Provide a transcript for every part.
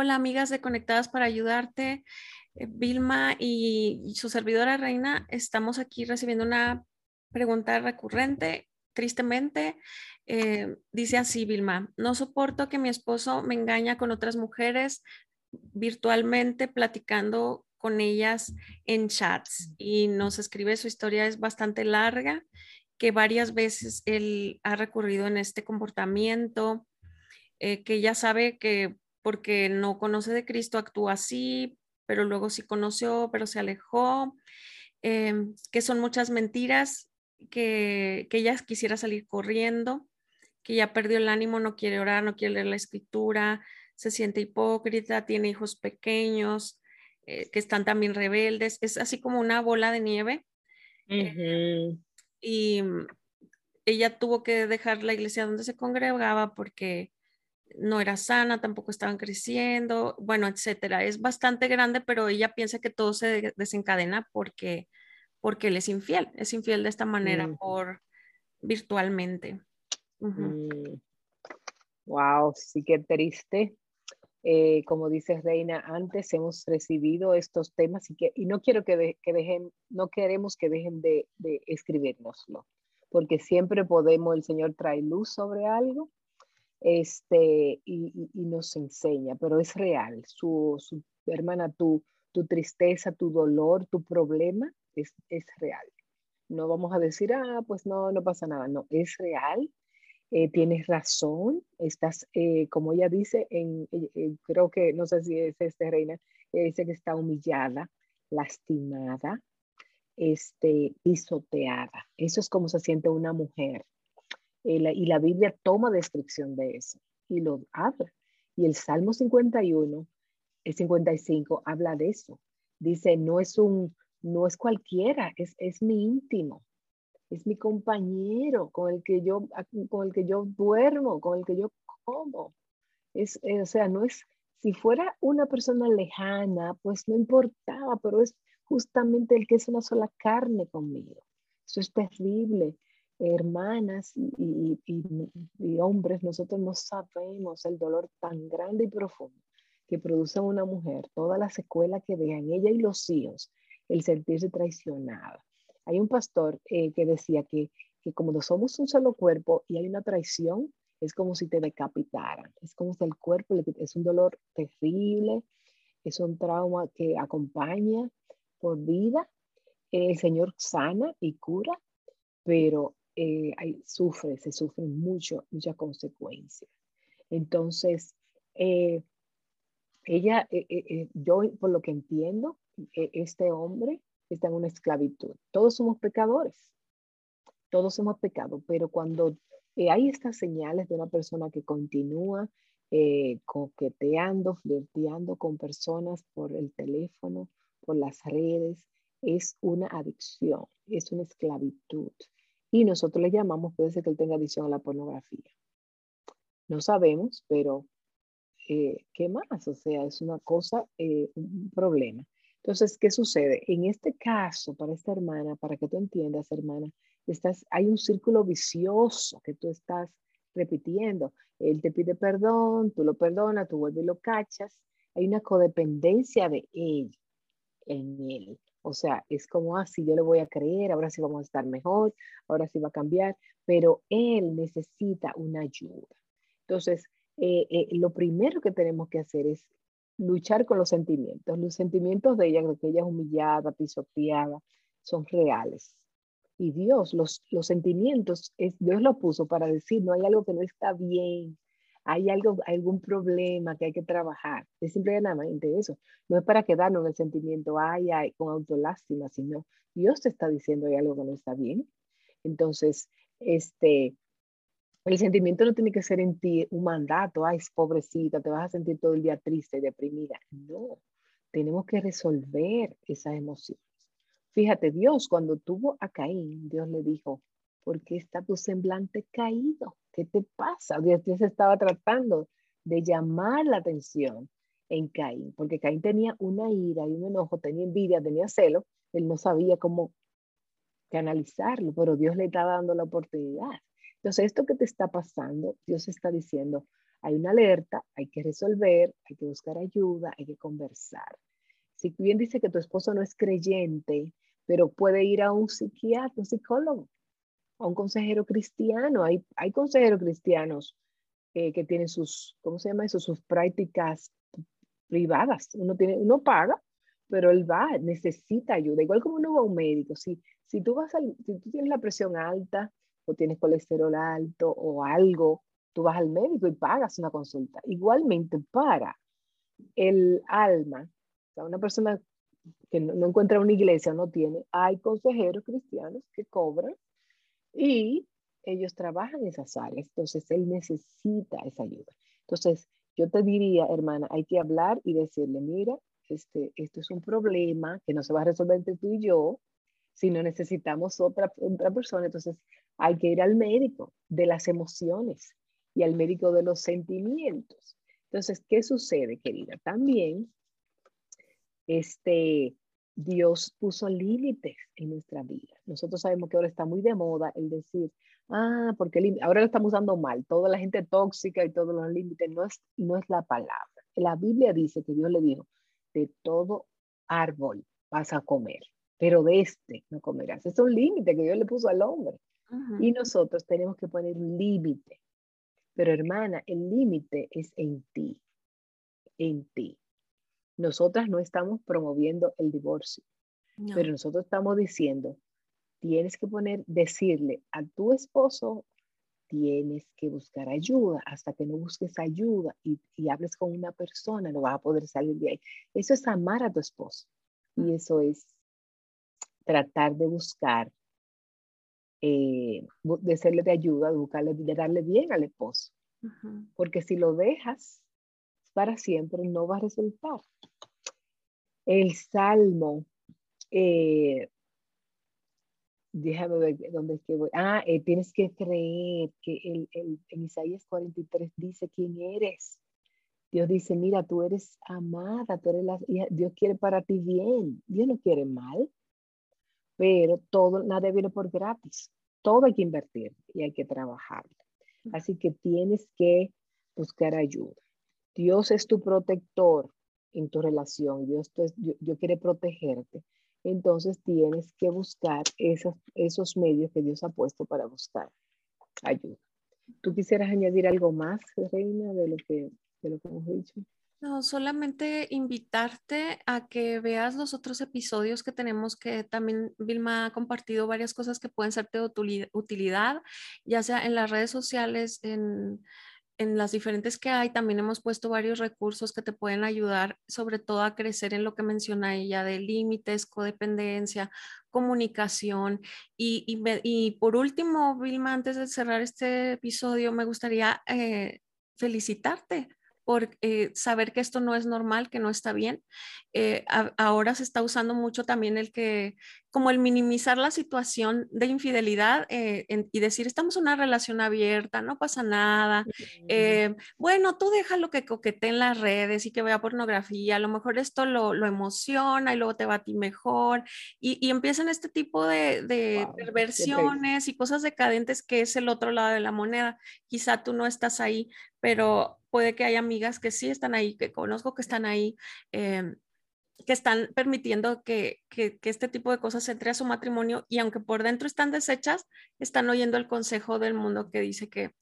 Hola amigas de Conectadas para Ayudarte. Eh, Vilma y su servidora Reina, estamos aquí recibiendo una pregunta recurrente. Tristemente, eh, dice así Vilma, no soporto que mi esposo me engaña con otras mujeres virtualmente platicando con ellas en chats y nos escribe su historia es bastante larga, que varias veces él ha recurrido en este comportamiento, eh, que ya sabe que porque no conoce de Cristo actúa así, pero luego sí conoció, pero se alejó, em, que son muchas mentiras, que, que ella quisiera salir corriendo, que ya perdió el ánimo, no quiere orar, no quiere leer la escritura, se siente hipócrita, tiene hijos pequeños, eh, que están también rebeldes, es así como una bola de nieve. Eh, y ella tuvo que dejar la iglesia donde se congregaba porque no era sana, tampoco estaban creciendo, bueno, etcétera. Es bastante grande, pero ella piensa que todo se desencadena porque, porque él es infiel, es infiel de esta manera por virtualmente. Wow, mm. sí que triste. Eh, como dice Reina, antes hemos recibido estos temas y, que, y no quiero que, que dejen, no queremos que dejen de, de escribirnoslo, porque siempre podemos, el Señor trae luz sobre algo este, y, nos enseña, pero es real. Su, hermana, tu, tu tristeza, tu dolor, tu problema es, es, real. No vamos a decir, ah, pues no, no pasa nada. No, es real. Eh, tienes razón. Estás, eh, como ella dice, en, eh, creo que, no sé si es este reina, dice que está humillada, lastimada, este, pisoteada. Eso es como se siente una mujer eh, y la Biblia toma descripción de eso y lo habla. Y el Salmo 51, el 55 habla de eso. Dice, no es un, no es cualquiera, es, es mi íntimo, es mi compañero con el que yo, con el que yo duermo, con el que yo como. Es, eh, o sea, no es, si fuera una persona lejana, pues no importaba, pero es justamente el que es una sola carne conmigo. Eso es terrible hermanas y, hombres, nosotros no sabemos el dolor tan grande y profundo que produce una mujer, toda la secuela que dejan ella y los hijos, el sentirse traicionada. Hay un pastor eh, que decía que, que como somos un solo cuerpo y hay una traición, es como si te decapitaran, es como si el cuerpo es un dolor terrible, es un trauma que acompaña por vida. El Señor sana y cura, pero eh, sufre, se sufren mucho, muchas consecuencias. Entonces, eh, ella, eh, yo por lo que entiendo, este hombre está en una esclavitud. Todos somos pecadores, todos hemos pecado, pero cuando hay estas señales de una persona que continúa coqueteando, flirteando con personas por el teléfono, por las redes, es una adicción, es una esclavitud y nosotros le llamamos, puede ser que él tenga adicción a la pornografía. No sabemos, pero eh, ¿qué más? O sea, es una cosa, eh, un problema. Entonces, ¿qué sucede? En este caso, para esta hermana, para que tú entiendas, hermana, estás, hay un círculo vicioso que tú estás repitiendo. Él te pide perdón, tú lo perdonas, tú vuelves y lo cachas. Hay una codependencia de él en él. O sea, es como así, ah, yo le voy a creer, ahora sí vamos a estar mejor, ahora sí va a cambiar, pero él necesita una ayuda. Entonces, eh, eh, lo primero que tenemos que hacer es luchar con los sentimientos. Los sentimientos de ella, de que ella es humillada, pisoteada, son reales. Y Dios, los, los sentimientos, es, Dios lo puso para decir, no hay algo que no está bien, hay algo, algún problema que hay que trabajar. Es simplemente eso. No es para quedarnos en el sentimiento, ay, ay, con autolástima, sino Dios te está diciendo hay algo que no está bien. Entonces, este, el sentimiento no tiene que ser en ti un mandato, ay, pobrecita, te vas a sentir todo el día triste deprimida. No, tenemos que resolver esas emociones. Fíjate, Dios cuando tuvo a Caín, Dios le dijo, ¿por qué está tu semblante caído? ¿Qué te pasa? Dios, estaba tratando de llamar la atención en Caín, porque Caín tenía una ira y un enojo, tenía envidia, tenía celo, él no sabía cómo canalizarlo, pero Dios le estaba dando la oportunidad. Entonces, esto que te está pasando, Dios está diciendo, hay una alerta, hay que resolver, hay que buscar ayuda, hay que conversar. Si bien dice que tu esposo no es creyente, pero puede ir a un psiquiatra, un psicólogo, a un consejero cristiano. Hay, hay consejeros cristianos eh, que tienen sus, ¿cómo se llama eso? Sus prácticas privadas. Uno, tiene, uno paga, pero él va, necesita ayuda. Igual como uno va a un médico. Si, si, tú vas si tú tienes la presión alta o tienes colesterol alto o algo, tú vas al médico y pagas una consulta. Igualmente para el alma, o una persona que no, encuentra una iglesia, no tiene, hay consejeros cristianos que cobran y ellos trabajan en esas áreas. Entonces, él necesita esa ayuda. Entonces, yo te diría, hermana, hay que hablar y decirle, mira, este, esto es un problema que no se va a resolver entre tú y yo, si no necesitamos otra, otra persona. Entonces, hay que ir al médico de las emociones y al médico de los sentimientos. Entonces, ¿qué sucede, querida? También este, Dios puso límites en nuestra vida. Nosotros sabemos que ahora está muy de moda el decir, ah, porque ahora lo estamos usando mal, toda la gente tóxica y todos los límites, no es, no es la palabra. La Biblia dice que Dios le dijo, de todo árbol vas a comer, pero de este no comerás. Es un límite que Dios le puso al hombre. Y nosotros tenemos que poner un límite. Pero hermana, el límite es en ti, en ti. Nosotras no estamos promoviendo el divorcio, pero nosotros estamos diciendo, tienes que poner, decirle a tu esposo, tienes que buscar ayuda. Hasta que no busques ayuda y, hables con una persona, no vas a poder salir de ahí. Eso es amar a tu esposo. Y mm. eso es tratar de buscar, eh, de serle de ayuda, de, buscarle, de darle bien al esposo. Porque si lo dejas para siempre, no va a resultar. El Salmo, eh, déjame ver dónde es que voy. Ah, eh, tienes que creer que el, el, en Isaías 43 dice quién eres. Dios dice, mira, tú eres amada, tú eres la Dios quiere para ti bien, Dios no quiere mal, pero todo, nada viene por gratis, todo hay que invertir y hay que trabajar. Así que tienes que buscar ayuda. Dios es tu protector, en tu relación, Dios, yo, quiere protegerte, entonces tienes que buscar esos, esos medios que Dios ha puesto para buscar ayuda. ¿Tú quisieras añadir algo más, Reina, de lo que, de lo que hemos dicho? No, solamente invitarte a que veas los otros episodios que tenemos que también Vilma ha compartido varias cosas que pueden ser de utilidad, ya sea en las redes sociales, en, en las diferentes que hay, también hemos puesto varios recursos que te pueden ayudar, sobre todo a crecer en lo que menciona ella de límites, codependencia, comunicación. Y, y, por último, Vilma, antes de cerrar este episodio, me gustaría eh, felicitarte por eh, saber que esto no es normal, que no está bien. Eh, ahora se está usando mucho también el que, como el minimizar la situación de infidelidad eh, y decir, estamos en una relación abierta, no pasa nada. bueno, tú déjalo que coquete en las redes y que vea pornografía, a lo mejor esto lo, lo emociona y luego te va a ti mejor. Y, y empiezan este tipo de, de perversiones y cosas decadentes que es el otro lado de la moneda. Quizá tú no estás ahí, pero puede que haya amigas que sí están ahí, que conozco que están ahí, em, que están permitiendo que, que, este tipo de cosas entre a su matrimonio y aunque por dentro están deshechas, están oyendo el consejo del mundo que dice que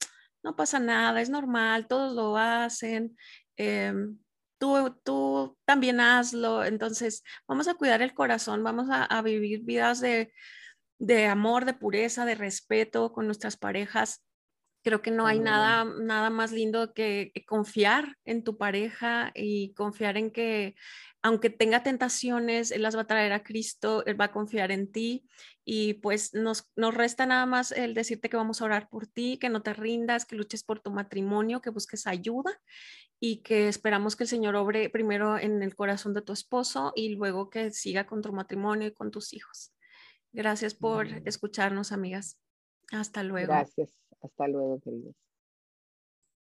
no pasa nada, es normal, todos lo hacen. Em, tú, tú también hazlo. Entonces, vamos a cuidar el corazón, vamos a, a vivir vidas de, de amor, de pureza, de respeto con nuestras parejas Creo que no hay nada, nada más lindo que, confiar en tu pareja y confiar en que aunque tenga tentaciones, Él las va a traer a Cristo, Él va a confiar en ti y pues nos, nos resta nada más el decirte que vamos a orar por ti, que no te rindas, que luches por tu matrimonio, que busques ayuda y que esperamos que el Señor obre primero en el corazón de tu esposo y luego que siga con tu matrimonio y con tus hijos. Gracias por escucharnos, amigas. Hasta luego. Gracias. Hasta luego, queridos.